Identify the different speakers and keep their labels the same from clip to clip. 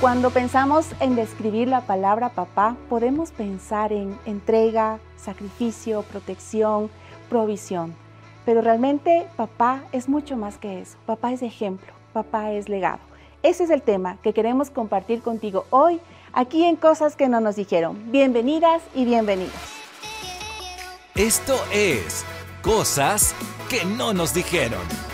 Speaker 1: Cuando pensamos en describir la palabra papá, podemos pensar en entrega, sacrificio, protección, provisión. Pero realmente papá es mucho más que eso. Papá es ejemplo, papá es legado. Ese es el tema que queremos compartir contigo hoy aquí en Cosas que no nos dijeron. Bienvenidas y bienvenidos.
Speaker 2: Esto es Cosas que no nos dijeron.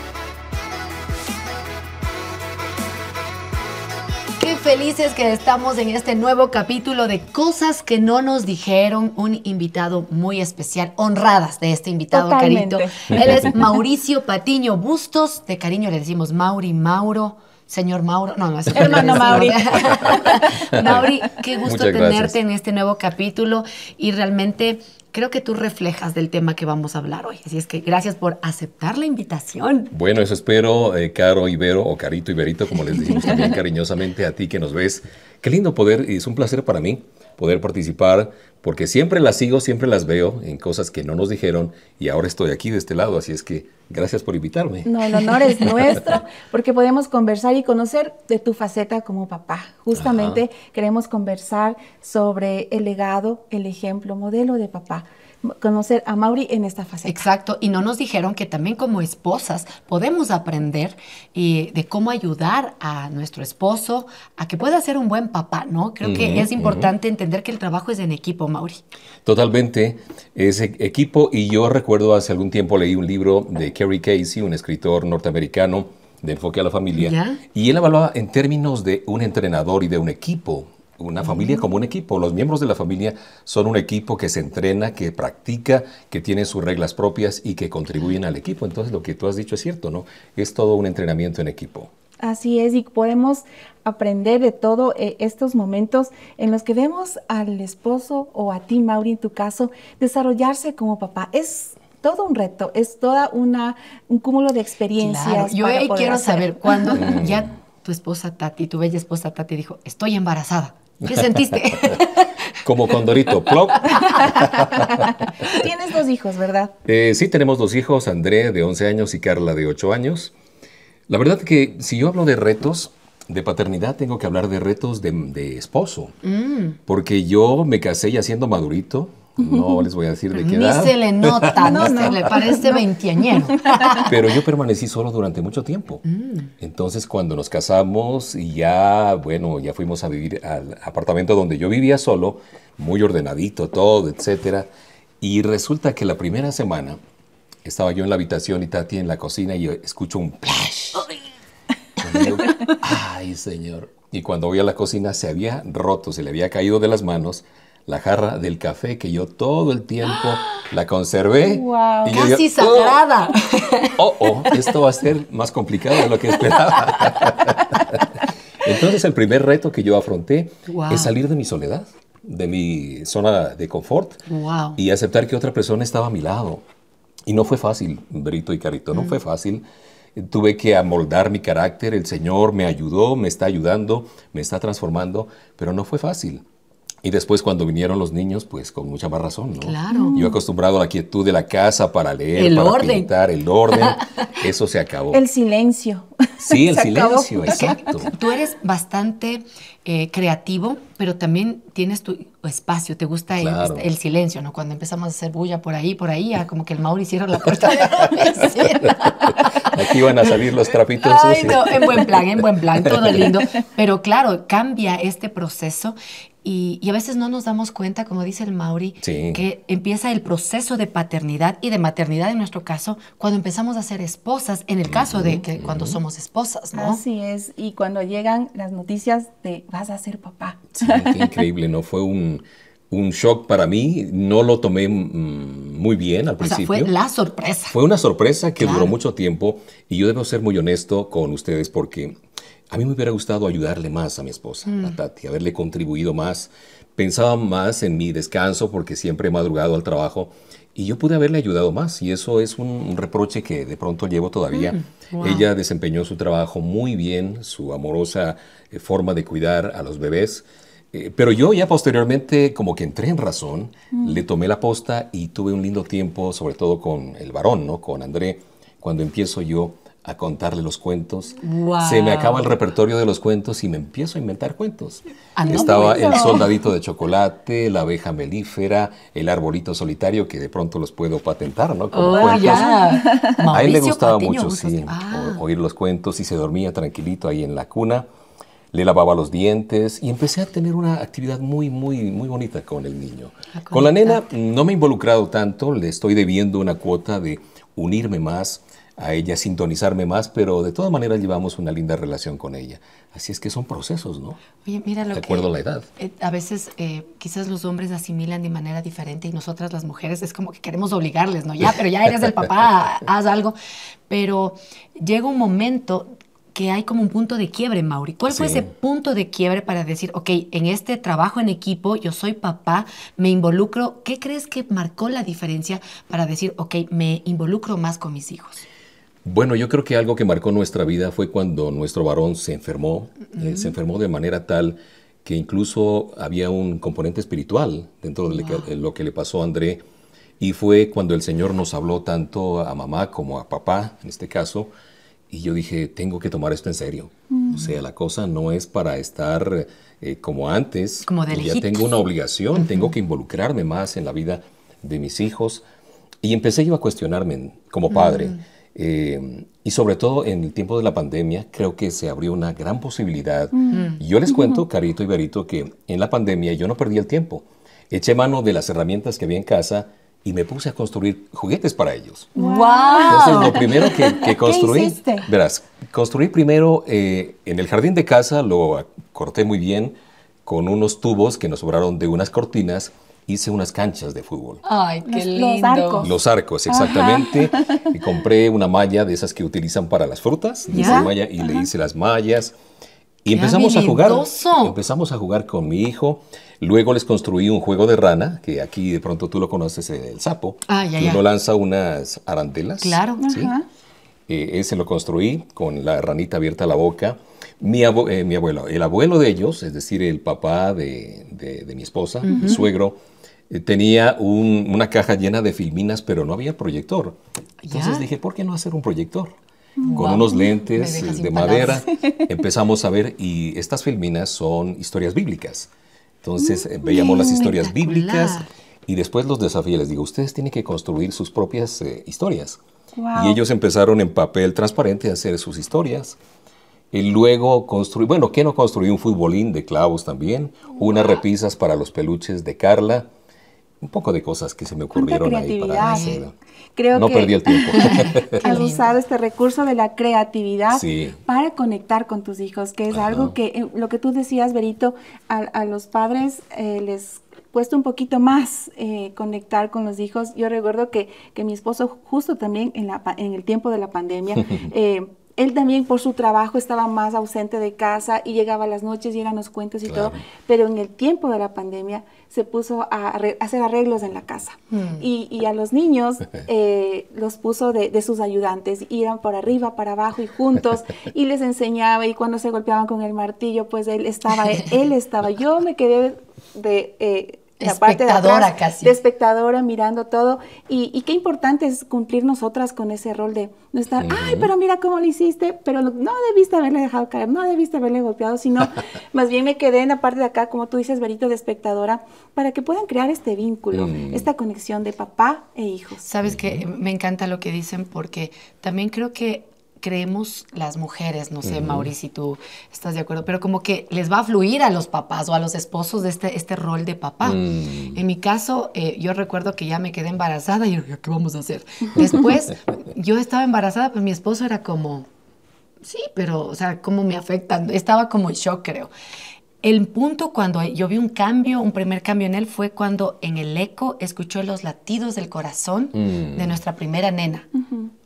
Speaker 3: Felices que estamos en este nuevo capítulo de Cosas que no nos dijeron. Un invitado muy especial, honradas de este invitado,
Speaker 1: Totalmente.
Speaker 3: Carito. Él es Mauricio Patiño Bustos. De cariño le decimos Mauri Mauro. Señor Mauro, no, no es
Speaker 1: Hermano Mauri.
Speaker 3: Mauri, qué gusto
Speaker 4: Muchas
Speaker 3: tenerte
Speaker 4: gracias.
Speaker 3: en este nuevo capítulo y realmente creo que tú reflejas del tema que vamos a hablar hoy. Así es que gracias por aceptar la invitación.
Speaker 4: Bueno, eso espero, eh, Caro Ibero o Carito Iberito, como les decimos también cariñosamente a ti que nos ves. Qué lindo poder, y es un placer para mí poder participar, porque siempre las sigo, siempre las veo en cosas que no nos dijeron y ahora estoy aquí de este lado, así es que gracias por invitarme.
Speaker 1: No, el honor es nuestro porque podemos conversar y conocer de tu faceta como papá. Justamente queremos conversar sobre el legado, el ejemplo, modelo de papá. Conocer a Mauri en esta faceta.
Speaker 3: Exacto, y no nos dijeron que también como esposas podemos aprender eh, de cómo ayudar a nuestro esposo a que pueda ser un buen papá, ¿no? Creo que es importante entender que el trabajo es en equipo, Mauri.
Speaker 4: Totalmente, ese equipo y yo recuerdo hace algún tiempo leí un libro de Kerry Casey, un escritor norteamericano de enfoque a la familia,
Speaker 3: ¿Ya?
Speaker 4: y él hablaba en términos de un entrenador y de un equipo, una familia como un equipo. Los miembros de la familia son un equipo que se entrena, que practica, que tiene sus reglas propias y que contribuyen al equipo. Entonces lo que tú has dicho es cierto, ¿no? Es todo un entrenamiento en equipo.
Speaker 1: Así es, y podemos aprender de todo eh, estos momentos en los que vemos al esposo o a ti, Mauri, en tu caso, desarrollarse como papá. Es todo un reto, es toda una un cúmulo de experiencias.
Speaker 3: Claro, yo
Speaker 1: para
Speaker 3: ahí
Speaker 1: poder
Speaker 3: quiero
Speaker 1: hacer.
Speaker 3: saber cuándo ya tu esposa Tati, tu bella esposa Tati dijo, estoy embarazada. ¿Qué sentiste?
Speaker 4: Como Condorito, plop.
Speaker 1: Tienes dos hijos, ¿verdad?
Speaker 4: Eh, sí, tenemos dos hijos, André de 11 años y Carla de 8 años. La verdad que si yo hablo de retos de paternidad, tengo que hablar de retos de, de esposo.
Speaker 3: Mm.
Speaker 4: Porque yo me casé ya siendo madurito. No les voy a decir de qué
Speaker 3: Ni
Speaker 4: edad.
Speaker 3: se le nota, no,
Speaker 1: No,
Speaker 3: le parece veinteañero.
Speaker 4: Pero yo permanecí solo durante mucho tiempo.
Speaker 3: Mm.
Speaker 4: Entonces, cuando nos casamos y ya, bueno, ya fuimos a vivir al apartamento donde yo vivía solo, muy ordenadito todo, etcétera. Y resulta que la primera semana estaba yo en la habitación y Tati en la cocina y yo escucho un plash. Y digo, Ay, señor. Y cuando voy a la cocina se había roto, se le había caído de las manos la jarra del café que yo todo el tiempo la conservé.
Speaker 1: Guau.
Speaker 4: Y yo
Speaker 3: Casi
Speaker 4: digo, "Oh".
Speaker 3: sagrada.
Speaker 4: oh, oh, esto va a ser más complicado de lo que esperaba. Entonces el primer reto que yo afronté
Speaker 3: Wow.
Speaker 4: es salir de mi soledad, de mi zona de confort
Speaker 3: Wow.
Speaker 4: y aceptar que otra persona estaba a mi lado. Y no fue fácil, Brito y Carito, no fue fácil. Tuve que amoldar mi carácter, el Señor me ayudó, me está ayudando, me está transformando, pero no fue fácil. Y después cuando vinieron los niños, pues con mucha más razón, ¿no?
Speaker 3: Claro.
Speaker 4: Yo acostumbrado a la quietud de la casa para leer,
Speaker 3: El
Speaker 4: para
Speaker 3: orden.
Speaker 4: pintar, el orden, eso se acabó.
Speaker 1: El silencio.
Speaker 4: Sí, el
Speaker 1: Se acabó.
Speaker 4: silencio, exacto.
Speaker 3: Tú eres bastante eh, creativo, pero también tienes tu espacio, te gusta el,
Speaker 4: Claro.
Speaker 3: el silencio, ¿no? Cuando empezamos a hacer bulla por ahí, por ahí, ya como que el Mauri cierra la puerta de la.
Speaker 4: Aquí van a salir los trapitos
Speaker 3: Ay,
Speaker 4: sucios.
Speaker 3: no, en buen plan, en buen plan, todo lindo. Pero claro, cambia este proceso y, y a veces no nos damos cuenta, como dice el Mauri,
Speaker 4: Sí.
Speaker 3: que empieza el proceso de paternidad y de maternidad en nuestro caso cuando empezamos a ser esposas, en el caso de que cuando somos esposas, ¿no?
Speaker 1: Así es. Y cuando llegan las noticias de vas a ser papá.
Speaker 4: Sí, qué increíble, ¿no? Fue un, un shock para mí, no lo tomé mm, muy bien al
Speaker 3: O sea,
Speaker 4: principio.
Speaker 3: fue la sorpresa.
Speaker 4: Fue una sorpresa que
Speaker 3: Claro.
Speaker 4: duró mucho tiempo y yo debo ser muy honesto con ustedes porque a mí me hubiera gustado ayudarle más a mi esposa,
Speaker 3: Mm.
Speaker 4: a Tati, haberle contribuido más. Pensaba más en mi descanso porque siempre he madrugado al trabajo y yo pude haberle ayudado más y eso es un, reproche que de pronto llevo todavía.
Speaker 3: Mm, wow.
Speaker 4: Ella desempeñó su trabajo muy bien, su amorosa eh, forma de cuidar a los bebés. Eh, pero yo ya posteriormente como que entré en razón, le tomé la posta y tuve un lindo tiempo, sobre todo con el varón, ¿no? Con André, cuando empiezo yo a contarle los cuentos.
Speaker 3: Guau.
Speaker 4: Se me acaba el repertorio de los cuentos y me empiezo a inventar cuentos.
Speaker 3: Ah, no,
Speaker 4: Estaba el soldadito de chocolate, la abeja melífera, el arbolito solitario, que de pronto los puedo patentar, ¿no? Como
Speaker 3: Oh,
Speaker 4: cuentos.
Speaker 3: ya.
Speaker 4: A él le gustaba
Speaker 3: Patiño
Speaker 4: mucho, sí,
Speaker 3: Ah.
Speaker 4: oír los cuentos y se dormía tranquilito ahí en la cuna. Le lavaba los dientes y empecé a tener una actividad muy, muy, muy bonita con el niño.
Speaker 3: A
Speaker 4: Con la nena no me he involucrado tanto, le estoy debiendo una cuota de unirme más a ella, sintonizarme más, pero de todas maneras llevamos una linda relación con ella. Así es que son procesos, ¿no?
Speaker 3: Oye, mira lo
Speaker 4: De
Speaker 3: que...
Speaker 4: acuerdo a la edad.
Speaker 3: eh, a veces eh, quizás los hombres asimilan de manera diferente y nosotras las mujeres es como que queremos obligarles, ¿no? Ya, pero ya eres el papá, haz algo. Pero llega un momento que hay como un punto de quiebre, Mauri. ¿Cuál fue
Speaker 4: Sí.
Speaker 3: ese punto de quiebre para decir, ok, en este trabajo en equipo, yo soy papá, me involucro? ¿Qué crees que marcó la diferencia para decir, ok, me involucro más con mis hijos?
Speaker 4: Bueno, yo creo que algo que marcó nuestra vida fue cuando nuestro varón se enfermó. Eh, se enfermó de manera tal que incluso había un componente espiritual dentro de lo que- de lo que le pasó a André. Y fue cuando el Señor nos habló tanto a mamá como a papá, en este caso. Y yo dije, tengo que tomar esto en serio. O sea, la cosa no es para estar eh, como antes.
Speaker 3: Como de
Speaker 4: ya tengo una obligación, tengo que involucrarme más en la vida de mis hijos. Y empecé yo a cuestionarme como padre. Eh, y sobre todo en el tiempo de la pandemia, creo que se abrió una gran posibilidad. Y Yo les cuento, Carito y Berito, que en la pandemia yo no perdí el tiempo. Eché mano de las herramientas que había en casa y me puse a construir juguetes para ellos. Entonces, lo primero que, que construí,
Speaker 1: hiciste?
Speaker 4: verás, construí primero eh, en el jardín de casa, lo corté muy bien con unos tubos que nos sobraron de unas cortinas, hice unas canchas de fútbol.
Speaker 3: Ay, qué
Speaker 1: Los- los
Speaker 3: lindo.
Speaker 1: arcos.
Speaker 4: Los arcos, exactamente. Y compré una malla de esas que utilizan para las frutas, de esa malla, y le hice las mallas. Y
Speaker 3: ¡Qué
Speaker 4: empezamos a jugar. Empezamos a jugar con mi hijo. Luego les construí un juego de rana, que aquí de pronto tú lo conoces, el sapo.
Speaker 3: Ah, ya,
Speaker 4: que
Speaker 3: ya.
Speaker 4: uno lanza unas arandelas.
Speaker 3: Claro.
Speaker 4: ¿sí?
Speaker 1: Ajá.
Speaker 4: Eh, ese lo construí con la ranita abierta a la boca. Mi, abo- eh, mi abuelo, el abuelo de ellos, es decir, el papá de, de- de mi esposa, mi suegro, tenía un- una caja llena de filminas, pero no había proyector. Entonces
Speaker 3: Ya.
Speaker 4: dije, ¿por qué no hacer un proyector?
Speaker 3: Guau.
Speaker 4: Con unos lentes eh, de madera, empezamos a ver, y estas filminas son historias bíblicas. Entonces eh, veíamos las historias bíblicas y después los desafíos. Les digo, ustedes tienen que construir sus propias eh, historias.
Speaker 1: Wow.
Speaker 4: Y ellos empezaron en papel transparente a hacer sus historias. Y luego construí, bueno, ¿qué no construí? Un futbolín de clavos también, unas repisas para los peluches de Carla, un poco de cosas que se me ocurrieron ahí para
Speaker 1: creatividad.
Speaker 4: hacer.
Speaker 1: Creo
Speaker 4: no
Speaker 1: que
Speaker 4: perdí el tiempo.
Speaker 1: has usado este recurso de la creatividad
Speaker 4: Sí.
Speaker 1: para conectar con tus hijos, que es
Speaker 4: Ajá.
Speaker 1: algo que, eh, lo que tú decías, Berito, a, a los padres eh, les cuesta un poquito más eh, conectar con los hijos. Yo recuerdo que, que mi esposo justo también en, la, en el tiempo de la pandemia, eh, él también por su trabajo estaba más ausente de casa y llegaba a las noches y eran los cuentos y
Speaker 4: Claro.
Speaker 1: todo, pero en el tiempo de la pandemia se puso a arre- hacer arreglos en la casa. Y, y a los niños eh, los puso de, de sus ayudantes, iban por arriba, para abajo y juntos y les enseñaba y cuando se golpeaban con el martillo pues él estaba, él estaba, yo me quedé de... eh, la parte de
Speaker 3: Espectadora
Speaker 1: atrás,
Speaker 3: casi.
Speaker 1: de espectadora mirando todo y, y qué importante es cumplir nosotras con ese rol de no estar, ay, pero mira cómo lo hiciste, pero no, debiste haberle dejado caer, no debiste haberle golpeado, sino más bien me quedé en la parte de acá, como tú dices, Berito, de espectadora, para que puedan crear este vínculo,
Speaker 4: Mm.
Speaker 1: esta conexión de papá e hijos.
Speaker 3: Sabes que me encanta lo que dicen porque también creo que creemos las mujeres, no sé, Mauricio, si tú estás de acuerdo, pero como que les va a fluir a los papás o a los esposos de este, este rol de papá.
Speaker 4: Mm.
Speaker 3: En mi caso, eh, yo recuerdo que ya me quedé embarazada y yo, ¿qué vamos a hacer? Después, yo estaba embarazada, pues mi esposo era como, sí, pero, o sea, ¿cómo me afectan? Estaba como en shock, creo. El punto cuando yo vi un cambio, un primer cambio en él, fue cuando en el eco escuchó los latidos del corazón
Speaker 4: Mm.
Speaker 3: de nuestra primera nena.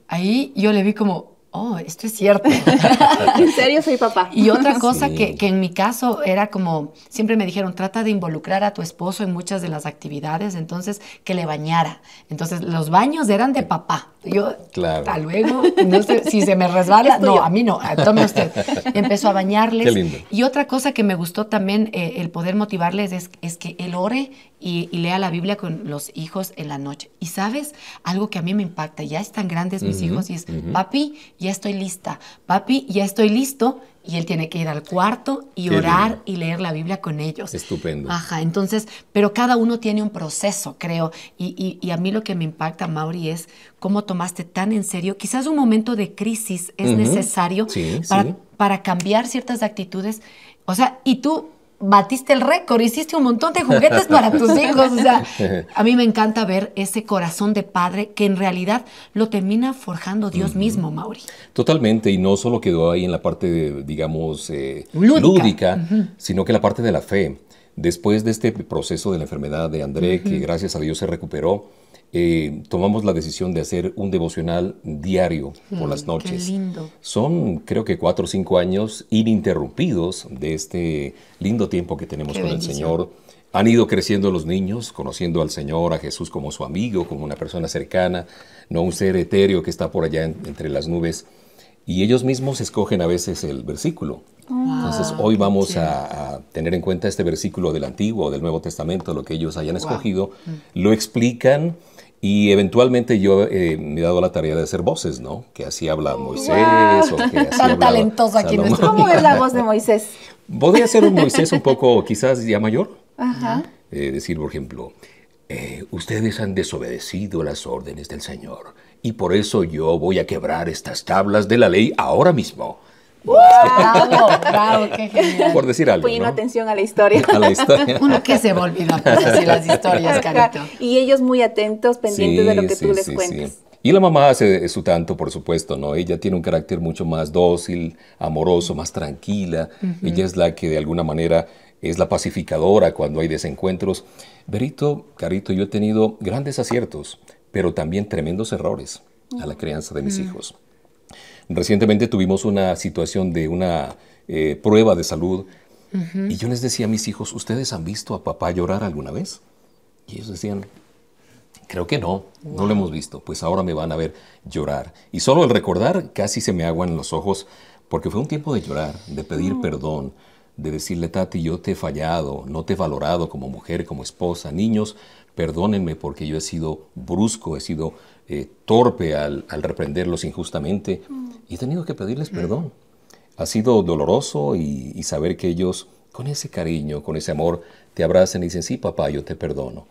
Speaker 3: Ahí yo le vi como, oh, esto es cierto.
Speaker 1: en serio soy papá.
Speaker 3: Y otra cosa
Speaker 4: Sí.
Speaker 3: que, que en mi caso era como, siempre me dijeron, trata de involucrar a tu esposo en muchas de las actividades, entonces que le bañara. Entonces los baños eran de papá. Yo,
Speaker 4: Claro.
Speaker 3: hasta luego, no sé, si se me resbala,
Speaker 1: Es
Speaker 3: no, a mí no, tome usted. Empezó a bañarles.
Speaker 4: Qué lindo.
Speaker 3: Y otra cosa que me gustó también, eh, el poder motivarles, es, es que él ore y, lea la Biblia con los hijos en la noche. Y sabes, algo que a mí me impacta, ya están grandes mis hijos y es, papi, ya estoy lista, papi, ya estoy listo. Y él tiene que ir al cuarto y orar y leer la Biblia con ellos.
Speaker 4: Estupendo.
Speaker 3: Ajá, entonces, pero cada uno tiene un proceso, creo. Y, y, a mí lo que me impacta, Mauri, es cómo tomaste tan en serio. Quizás un momento de crisis es necesario para, para cambiar ciertas actitudes. O sea, y tú batiste el récord, hiciste un montón de juguetes para tus hijos. O sea, a mí me encanta ver ese corazón de padre que en realidad lo termina forjando Dios mismo, Mauri.
Speaker 4: Totalmente, y no solo quedó ahí en la parte, digamos, eh, lúdica, sino que la parte de la fe. Después de este proceso de la enfermedad de André, que gracias a Dios se recuperó, eh, tomamos la decisión de hacer un devocional diario por las mm, noches.
Speaker 3: Qué lindo.
Speaker 4: Son creo que cuatro o cinco años ininterrumpidos de este lindo tiempo que tenemos con el Señor. Han ido creciendo los niños, conociendo al Señor, a Jesús como su amigo, como una persona cercana, no un ser etéreo que está por allá entre las nubes. Y ellos mismos escogen a veces el versículo. Entonces hoy vamos a, tener en cuenta este versículo del Antiguo o del Nuevo Testamento, lo que ellos hayan escogido, mm. lo explican y eventualmente yo eh, me he dado la tarea de hacer voces, ¿no? Que así habla Moisés o que así
Speaker 3: Tan talentoso aquí nuestro.
Speaker 1: ¿Cómo es la voz de Moisés?
Speaker 4: Podría ser un Moisés un poco quizás ya mayor. Ajá. Eh, decir, por ejemplo, eh, ustedes han desobedecido las órdenes del Señor y por eso yo voy a quebrar estas tablas de la ley ahora mismo.
Speaker 3: Bravo, bravo, qué genial.
Speaker 4: Por decir algo.
Speaker 1: Poniendo atención a la historia.
Speaker 4: A la historia.
Speaker 3: Uno que se va a olvidar así las historias, Carito.
Speaker 1: Y ellos muy atentos, pendientes de lo que tú les cuentas.
Speaker 4: Y la mamá hace su tanto, por supuesto, ¿no? Ella tiene un carácter mucho más dócil, amoroso, más tranquila. Ella es la que de alguna manera es la pacificadora cuando hay desencuentros. Berito, Carito, yo he tenido grandes aciertos, pero también tremendos errores a la crianza de mis hijos. Recientemente tuvimos una situación de una eh, prueba de salud y yo les decía a mis hijos, ¿ustedes han visto a papá llorar alguna vez? Y ellos decían, creo que no, no lo hemos visto, pues ahora me van a ver llorar. Y solo el recordar casi se me aguan los ojos porque fue un tiempo de llorar, de pedir mm. perdón, de decirle, Tati, yo te he fallado, no te he valorado como mujer, como esposa. Niños, perdónenme porque yo he sido brusco, he sido eh, torpe al, reprenderlos injustamente y he tenido que pedirles perdón. Ha sido doloroso y, saber que ellos con ese cariño, con ese amor, te abrazan y dicen, sí, papá, yo te perdono.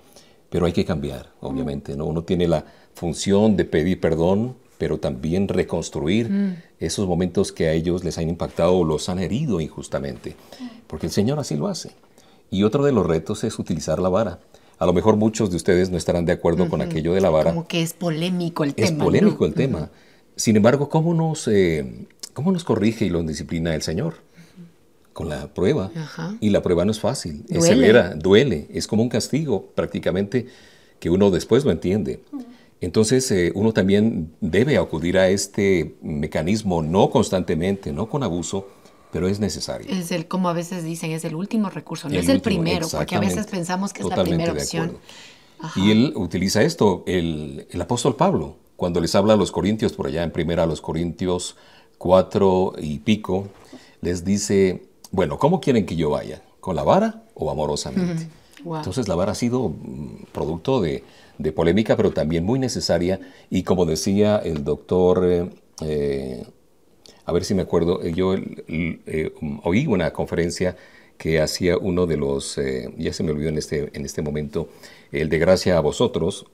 Speaker 4: Pero hay que cambiar, obviamente, ¿no? Uno tiene la función de pedir perdón, pero también reconstruir esos momentos que a ellos les han impactado o los han herido injustamente, porque el Señor así lo hace. Y otro de los retos es utilizar la vara. A lo mejor muchos de ustedes no estarán de acuerdo con aquello de la vara.
Speaker 3: Como que es polémico el tema.
Speaker 4: Es polémico el tema. Sin embargo, ¿cómo nos, eh, ¿cómo nos corrige y nos disciplina el Señor? Con la prueba. Y la prueba no es fácil, es severa, duele, es como un castigo prácticamente que uno después lo entiende. Entonces eh, uno también debe acudir a este mecanismo, no constantemente, no con abuso, pero es necesario.
Speaker 3: Es el, como a veces dicen, es el último recurso, no es el primero, porque a veces pensamos que es la primera opción.
Speaker 4: Y él utiliza esto, el, el, apóstol Pablo, cuando les habla a los corintios, por allá en primera a los corintios cuatro y pico, les dice, bueno, ¿cómo quieren que yo vaya? ¿Con la vara o amorosamente? Entonces la vara ha sido mm, producto de, de, polémica, pero también muy necesaria, y como decía el doctor... Eh, eh a ver si me acuerdo, eh, yo eh, oí una conferencia que hacía uno de los, eh, ya se me olvidó en este, en este momento, el de Gracia a vosotros,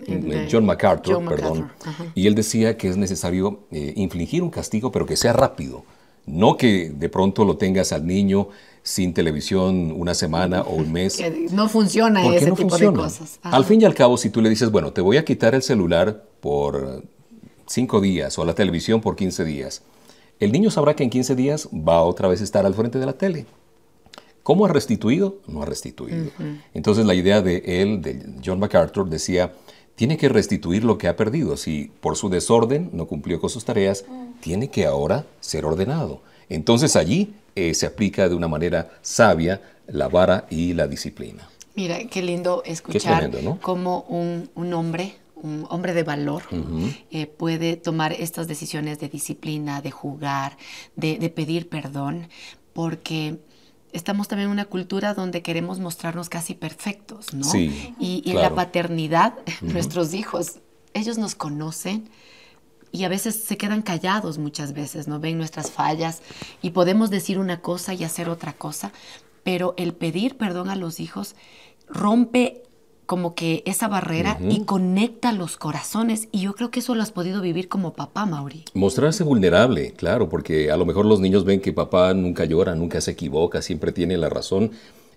Speaker 4: John MacArthur, perdón, y él decía que es necesario infligir un castigo, pero que sea rápido, no que de pronto lo tengas al niño sin televisión una semana o un mes.
Speaker 3: Que no funciona ese tipo de cosas.
Speaker 4: Al fin y al cabo, si tú le dices, bueno, te voy a quitar el celular por cinco días o la televisión por 15 días, el niño sabrá que en 15 días va otra vez a estar al frente de la tele. ¿Cómo ha restituido? No ha restituido. Entonces la idea de él, de John MacArthur, decía, tiene que restituir lo que ha perdido. Si por su desorden no cumplió con sus tareas, tiene que ahora ser ordenado. Entonces allí eh, se aplica de una manera sabia la vara y la disciplina.
Speaker 3: Mira, qué lindo escuchar cómo un, un hombre un hombre de valor eh, puede tomar estas decisiones de disciplina, de jugar, de, pedir perdón, porque estamos también en una cultura donde queremos mostrarnos casi perfectos, ¿no?
Speaker 4: Sí,
Speaker 3: Y, y en la paternidad, nuestros hijos, ellos nos conocen y a veces se quedan callados muchas veces, ¿no? Ven nuestras fallas y podemos decir una cosa y hacer otra cosa, pero el pedir perdón a los hijos rompe como que esa barrera y conecta los corazones y yo creo que eso lo has podido vivir como papá, Mauri.
Speaker 4: Mostrarse vulnerable, claro, porque a lo mejor los niños ven que papá nunca llora, nunca se equivoca, siempre tiene la razón.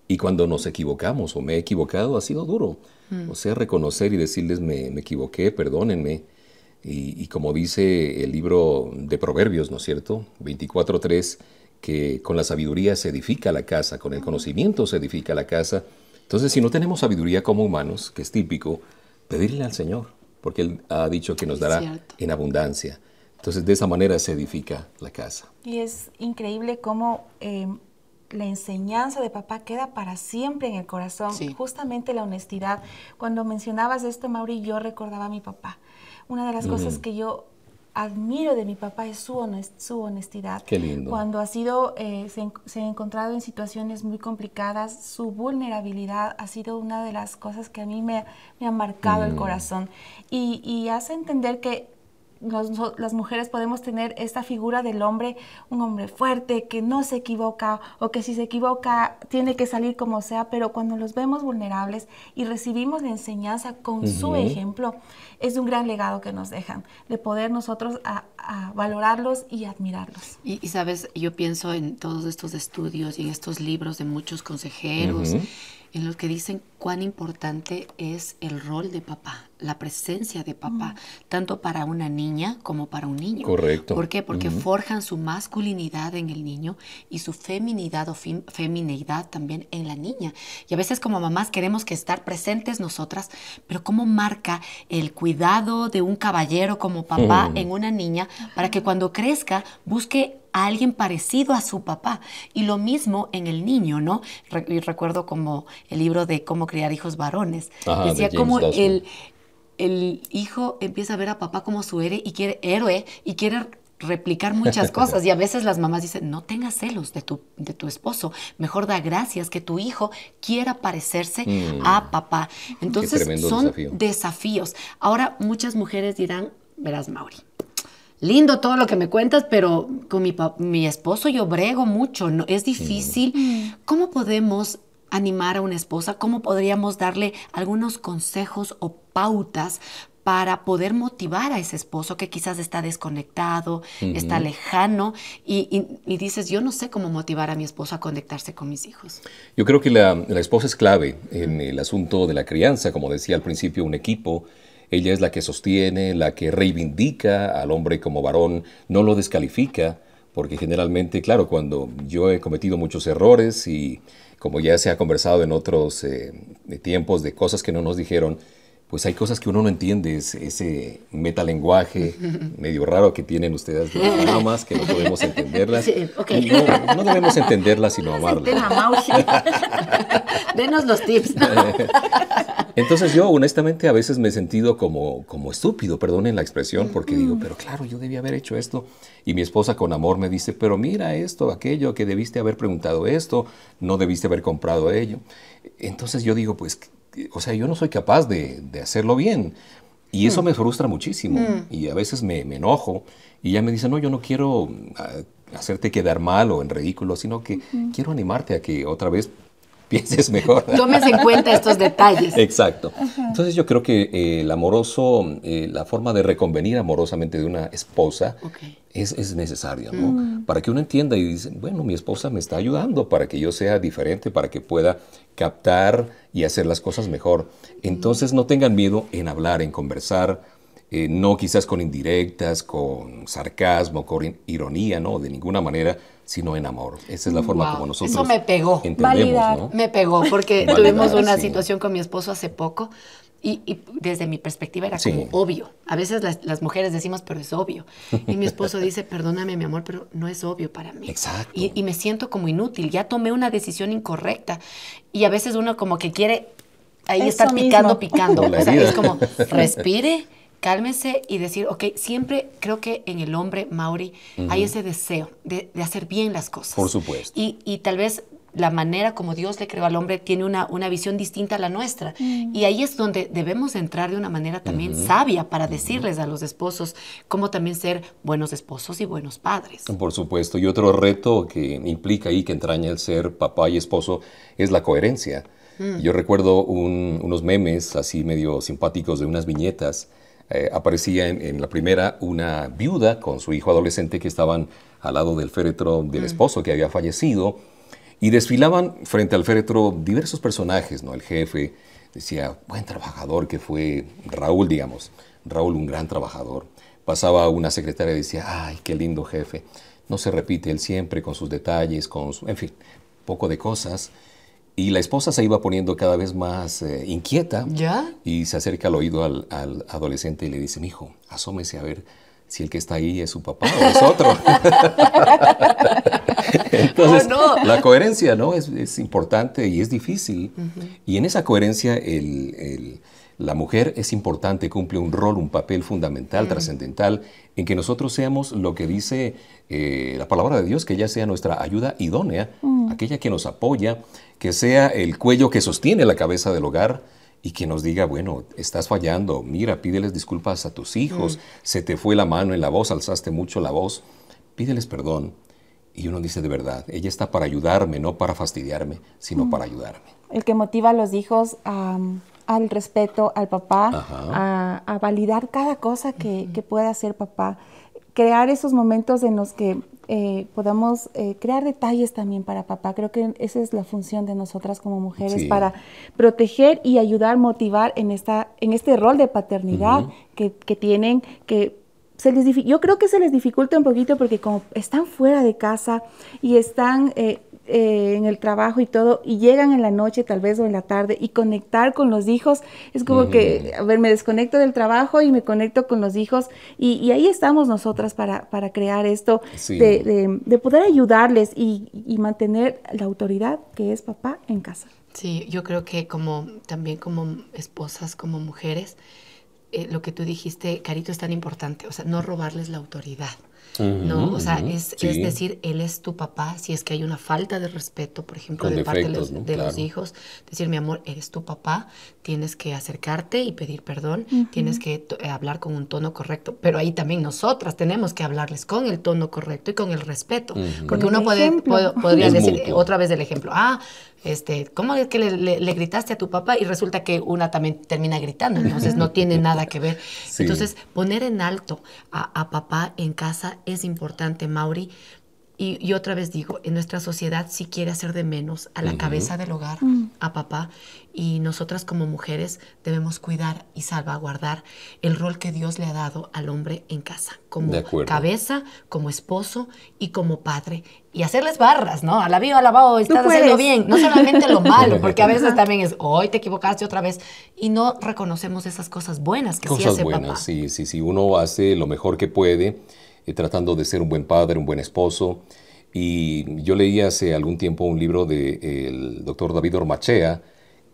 Speaker 4: Y cuando nos equivocamos o me he equivocado, ha sido duro. O sea, reconocer y decirles, me, me equivoqué, perdónenme. Y, y como dice el libro de Proverbios, ¿no es cierto? 24.3, que con la sabiduría se edifica la casa, con el conocimiento se edifica la casa. Entonces, si no tenemos sabiduría como humanos, que es típico, pedirle al Señor, porque Él ha dicho que nos dará
Speaker 3: cierto.
Speaker 4: en abundancia. Entonces, de esa manera se edifica la casa.
Speaker 1: Y es increíble cómo eh, la enseñanza de papá queda para siempre en el corazón.
Speaker 3: Sí.
Speaker 1: Justamente la honestidad. Cuando mencionabas esto, Mauri, yo recordaba a mi papá. Una de las cosas que yo admiro de mi papá es su, honest- su honestidad.
Speaker 4: Qué lindo.
Speaker 1: Cuando ha sido, eh, se, se ha encontrado en situaciones muy complicadas, su vulnerabilidad ha sido una de las cosas que a mí me, me ha marcado el corazón. Y, y hace entender que nos- las mujeres podemos tener esta figura del hombre, un hombre fuerte, que no se equivoca o que si se equivoca tiene que salir como sea, pero cuando los vemos vulnerables y recibimos la enseñanza con su ejemplo, es un gran legado que nos dejan, de poder nosotros a- a valorarlos y admirarlos.
Speaker 3: Y, y, sabes, yo pienso en todos estos estudios y en estos libros de muchos consejeros. En los que dicen cuán importante es el rol de papá, la presencia de papá, tanto para una niña como para un niño.
Speaker 4: Correcto.
Speaker 3: ¿Por qué? Porque forjan su masculinidad en el niño y su feminidad o fem- femineidad también en la niña. Y a veces como mamás queremos que estar presentes nosotras, pero ¿cómo marca el cuidado de un caballero como papá en una niña para que cuando crezca busque a alguien parecido a su papá. Y lo mismo en el niño, ¿no? Re- y recuerdo como el libro de cómo criar hijos varones.
Speaker 4: Ajá,
Speaker 3: Decía como el, el hijo empieza a ver a papá como su héroe y quiere, héroe y quiere replicar muchas cosas y a veces las mamás dicen no tengas celos de tu, de tu esposo mejor da gracias que tu hijo quiera parecerse a papá entonces son
Speaker 4: desafío.
Speaker 3: desafíos ahora muchas mujeres dirán verás Mauri lindo todo lo que me cuentas, pero con mi, pa- mi esposo yo brego mucho, ¿no? es difícil. ¿Cómo podemos animar a una esposa? ¿Cómo podríamos darle algunos consejos o pautas para poder motivar a ese esposo que quizás está desconectado, está lejano y, y- y dices, yo no sé cómo motivar a mi esposo a conectarse con mis hijos?
Speaker 4: Yo creo que la, la esposa es clave en el asunto de la crianza, como decía al principio, un equipo. Ella es la que sostiene, la que reivindica al hombre como varón, no lo descalifica, porque generalmente, claro, cuando yo he cometido muchos errores y como ya se ha conversado en otros eh, tiempos de cosas que no nos dijeron, pues hay cosas que uno no entiende, es- ese metalenguaje medio raro que tienen ustedes de las mamás, que no podemos entenderlas.
Speaker 3: Sí, ok.
Speaker 4: Y no, no debemos entenderlas, sino amarlas.
Speaker 3: Denos los tips.
Speaker 4: Entonces yo honestamente a veces me he sentido como, como estúpido, perdonen la expresión, porque digo, pero claro, yo debía haber hecho esto. Y mi esposa con amor me dice, pero mira esto, aquello, que debiste haber preguntado esto, no debiste haber comprado ello. Entonces yo digo, pues, o sea, yo no soy capaz de, de hacerlo bien. Y eso me frustra muchísimo. Y a veces me, me enojo. Y ella me dice, no, yo no quiero ah, hacerte quedar mal o en ridículo, sino que quiero animarte a que otra vez pienses mejor.
Speaker 3: Tomes en cuenta estos detalles.
Speaker 4: Exacto. Entonces yo creo que eh, el amoroso, eh, la forma de reconvenir amorosamente de una esposa es, es necesario, ¿no? Para que uno entienda y dice, bueno, mi esposa me está ayudando para que yo sea diferente, para que pueda captar y hacer las cosas mejor. Entonces no tengan miedo en hablar, en conversar, eh, no quizás con indirectas, con sarcasmo, con ironía, ¿no? De ninguna manera, sino en amor. Esa es la forma
Speaker 3: Wow,
Speaker 4: como nosotros
Speaker 3: eso me pegó.
Speaker 4: entendemos,
Speaker 1: Validar.
Speaker 4: ¿no?
Speaker 3: Me pegó porque
Speaker 4: Validar,
Speaker 3: tuvimos una
Speaker 4: sí.
Speaker 3: situación con mi esposo hace poco y, y desde mi perspectiva era
Speaker 4: Sí.
Speaker 3: como obvio. A veces las, las mujeres decimos, pero es obvio. Y mi esposo dice, perdóname mi amor, pero no es obvio para mí.
Speaker 4: Exacto.
Speaker 3: Y, y me siento como inútil, ya tomé una decisión incorrecta. Y a veces uno como que quiere ahí
Speaker 1: Eso
Speaker 3: estar
Speaker 1: mismo.
Speaker 3: picando, picando. O sea, es como, respire, cálmese y decir, ok, siempre creo que en el hombre, Mauri, hay ese deseo de, de hacer bien las cosas.
Speaker 4: Por supuesto.
Speaker 3: Y, y tal vez la manera como Dios le creó al hombre tiene una, una visión distinta a la nuestra. Y ahí es donde debemos entrar de una manera también sabia para decirles a los esposos cómo también ser buenos esposos y buenos padres.
Speaker 4: Por supuesto. Y otro reto que implica ahí, que entraña el ser papá y esposo, es la coherencia. Yo recuerdo unos memes así medio simpáticos de unas viñetas. Eh, aparecía en, la primera una viuda con su hijo adolescente que estaban al lado del féretro del esposo que había fallecido y desfilaban frente al féretro diversos personajes, ¿no? El jefe decía, buen trabajador que fue Raúl, digamos. Raúl, un gran trabajador. Pasaba una secretaria y decía, ay, qué lindo jefe. No se repite él siempre con sus detalles, con su, en fin, poco de cosas. Y la esposa se iba poniendo cada vez más eh, inquieta.
Speaker 3: ¿Ya?
Speaker 4: Y se acerca al oído al, al adolescente y le dice, hijo, asómese a ver si el que está ahí es su papá o es otro. Entonces, oh, la coherencia ¿no? es, importante y es difícil. Y en esa coherencia la mujer es importante, cumple un rol, un papel fundamental, mm. trascendental, en que nosotros seamos lo que dice eh, la palabra de Dios, que ella sea nuestra ayuda idónea, mm. aquella que nos apoya, que sea el cuello que sostiene la cabeza del hogar y que nos diga, bueno, estás fallando, mira, pídeles disculpas a tus hijos, mm. se te fue la mano en la voz, alzaste mucho la voz, pídeles perdón. Y uno dice de verdad, ella está para ayudarme, no para fastidiarme, sino mm. para ayudarme.
Speaker 1: El que motiva a los hijos al respeto al papá, a, validar cada cosa que, que pueda hacer papá, crear esos momentos en los que eh, podamos eh, crear detalles también para papá. Creo que esa es la función de nosotras como mujeres, para proteger y ayudar, motivar en, esta, en este rol de paternidad que, que, tienen, que se les yo creo que se les dificulta un poquito porque como están fuera de casa y están eh, eh, en el trabajo y todo, y llegan en la noche tal vez o en la tarde y conectar con los hijos, es como que, a ver, me desconecto del trabajo y me conecto con los hijos y, ahí estamos nosotras para, para crear esto, de, de, poder ayudarles y, y mantener la autoridad que es papá en casa.
Speaker 3: Sí, yo creo que como también como esposas, como mujeres, eh, lo que tú dijiste, Carito, es tan importante, o sea, no robarles la autoridad. ¿No? O sea, es, es, decir, él es tu papá, si es que hay una falta de respeto, por ejemplo, de parte de, los, de los, hijos, decir, mi amor, eres tu papá, tienes que acercarte y pedir perdón, tienes que eh, hablar con un tono correcto, pero ahí también nosotras tenemos que hablarles con el tono correcto y con el respeto, porque uno puede, podría decir, otra vez el ejemplo, ah, este, ¿cómo es que le, gritaste a tu papá? Y resulta que una también termina gritando, entonces no tiene nada que ver. Entonces, poner en alto a, papá en casa es importante, Mauri, y, otra vez digo, en nuestra sociedad sí quiere hacer de menos a la cabeza del hogar, mm. a papá, y nosotras como mujeres debemos cuidar y salvaguardar el rol que Dios le ha dado al hombre en casa, como cabeza, como esposo y como padre. Y hacerles barras, ¿no? A la viva, a la oh, estás haciendo bien. No solamente lo malo, porque a veces también es, hoy te equivocaste otra vez. Y no reconocemos esas cosas buenas que sí hace
Speaker 4: buenas, Sí, sí, sí. Uno hace lo mejor que puede, eh, tratando de ser un buen padre, un buen esposo. Y yo leí hace algún tiempo un libro del doctor David Ormachea,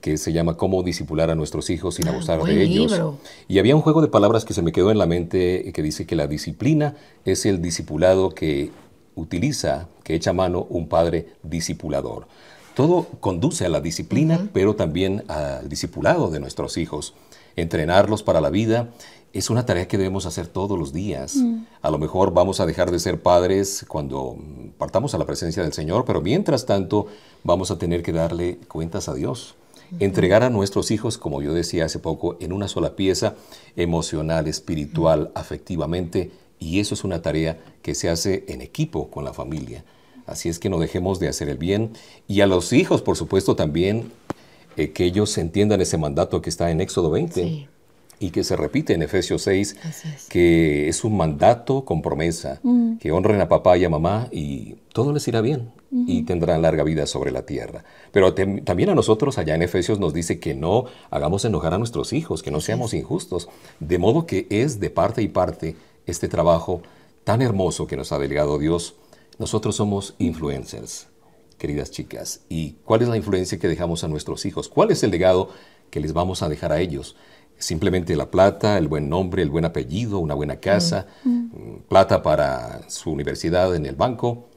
Speaker 4: que se llama Cómo disipular a nuestros hijos sin ah, abusar de ellos. Y había un juego de palabras que se me quedó en la mente que dice que la disciplina es el discipulado que utiliza, que echa mano un padre discipulador. Todo conduce a la disciplina, pero también al discipulado de nuestros hijos. Entrenarlos para la vida es una tarea que debemos hacer todos los días. Mm. A lo mejor vamos a dejar de ser padres cuando partamos a la presencia del Señor, pero mientras tanto vamos a tener que darle cuentas a Dios entregar a nuestros hijos, como yo decía hace poco, en una sola pieza, emocional, espiritual, afectivamente, y eso es una tarea que se hace en equipo con la familia. Así es que no dejemos de hacer el bien. Y a los hijos, por supuesto, también eh, que ellos entiendan ese mandato que está en Éxodo 20 y que se repite en Efesios 6, que es un mandato con promesa, mm. que honren a papá y a mamá y todo les irá bien y tendrán larga vida sobre la tierra. Pero también a nosotros allá en Efesios nos dice que no hagamos enojar a nuestros hijos, que no seamos injustos, de modo que es de parte y parte este trabajo tan hermoso que nos ha delegado Dios. Nosotros somos influencers, queridas chicas. ¿Y cuál es la influencia que dejamos a nuestros hijos? ¿Cuál es el legado que les vamos a dejar a ellos? Simplemente la plata, el buen nombre, el buen apellido, una buena casa, mm. plata para su universidad en el banco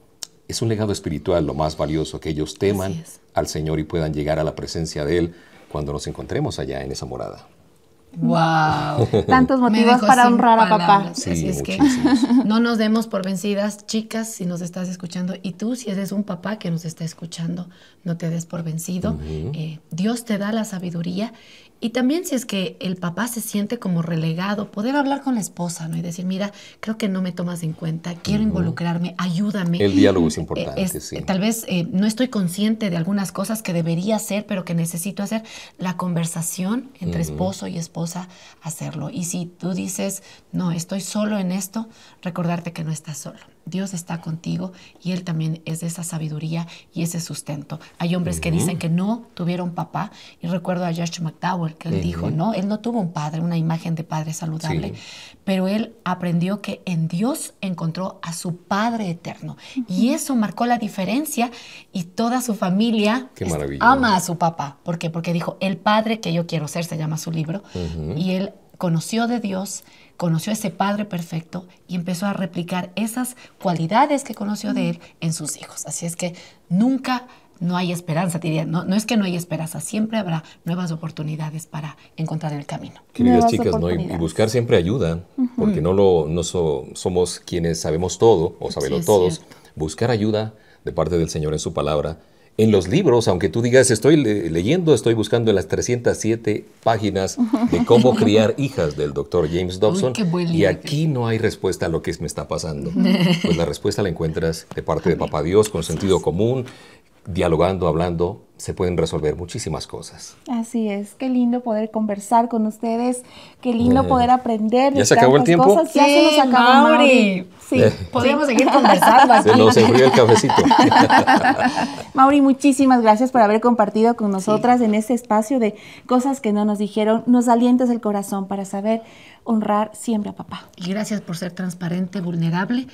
Speaker 4: es un legado espiritual lo más valioso, que ellos teman al Señor y puedan llegar a la presencia de Él cuando nos encontremos allá en esa morada.
Speaker 3: Wow.
Speaker 1: Tantos motivos para honrar a papá.
Speaker 3: Sí, es que no nos demos por vencidas, chicas, si nos estás escuchando. Y tú, si eres un papá que nos está escuchando, no te des por vencido. Eh, Dios te da la sabiduría y también si es que el papá se siente como relegado, poder hablar con la esposa, ¿no? Y decir, mira, creo que no me tomas en cuenta, quiero involucrarme, ayúdame.
Speaker 4: El diálogo es importante, sí.
Speaker 3: Tal vez eh, no estoy consciente de algunas cosas que debería hacer, pero que necesito hacer. La conversación entre esposo y esposa, hacerlo. Y si tú dices, no, estoy solo en esto, recordarte que no estás solo. Dios está contigo y Él también es de esa sabiduría y ese sustento. Hay hombres que dicen que no tuvieron papá y recuerdo a Josh McDowell que él dijo, no, él no tuvo un padre, una imagen de padre saludable, pero él aprendió que en Dios encontró a su Padre eterno. Y eso marcó la diferencia y toda su familia ama a su papá. ¿Por qué? Porque dijo, el padre que yo quiero ser, se llama su libro, y él conoció de Dios conoció a ese Padre perfecto y empezó a replicar esas cualidades que conoció de él en sus hijos. Así es que nunca no hay esperanza, diría. No, no es que no hay esperanza, siempre habrá nuevas oportunidades para encontrar el camino.
Speaker 4: Queridas chicas, ¿no? y, buscar siempre ayuda, porque no, lo, no somos quienes sabemos todo o sabemos todos. Buscar ayuda de parte del Señor en su palabra en los libros, aunque tú digas, estoy leyendo, estoy buscando en las 307 páginas de cómo criar hijas del doctor James Dobson, y aquí no hay respuesta a lo que me está pasando. Pues la respuesta la encuentras de parte de Papá Dios, con sentido común, dialogando, hablando, se pueden resolver muchísimas cosas.
Speaker 1: Así es, qué lindo poder conversar con ustedes, qué lindo poder aprender.
Speaker 4: ¿Ya se acabó el tiempo?
Speaker 1: Cosas. Ya se nos acabó, Mauri.
Speaker 3: Sí, podríamos seguir conversando. Aquí.
Speaker 4: Se nos enfrió el cafecito.
Speaker 1: Mauri, muchísimas gracias por haber compartido con nosotras en este espacio de cosas que no nos dijeron. Nos alientas el corazón para saber honrar siempre a papá.
Speaker 3: Y gracias por ser transparente, vulnerable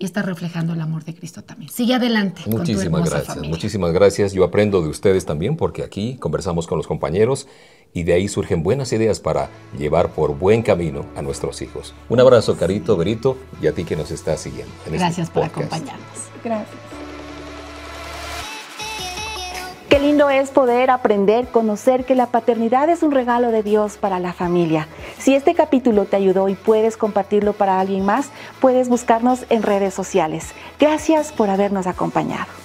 Speaker 3: y está reflejando el amor de Cristo también. Sigue adelante.
Speaker 4: Muchísimas gracias, muchísimas gracias. Yo aprendo de ustedes también porque aquí conversamos con los compañeros y de ahí surgen buenas ideas para llevar por buen camino a nuestros hijos. Un abrazo, Carito, Berito, y a ti que nos estás siguiendo.
Speaker 3: Este gracias por acompañarnos.
Speaker 1: Gracias. Qué lindo es poder aprender, conocer que la paternidad es un regalo de Dios para la familia. Si este capítulo te ayudó y puedes compartirlo para alguien más, puedes buscarnos en redes sociales. Gracias por habernos acompañado.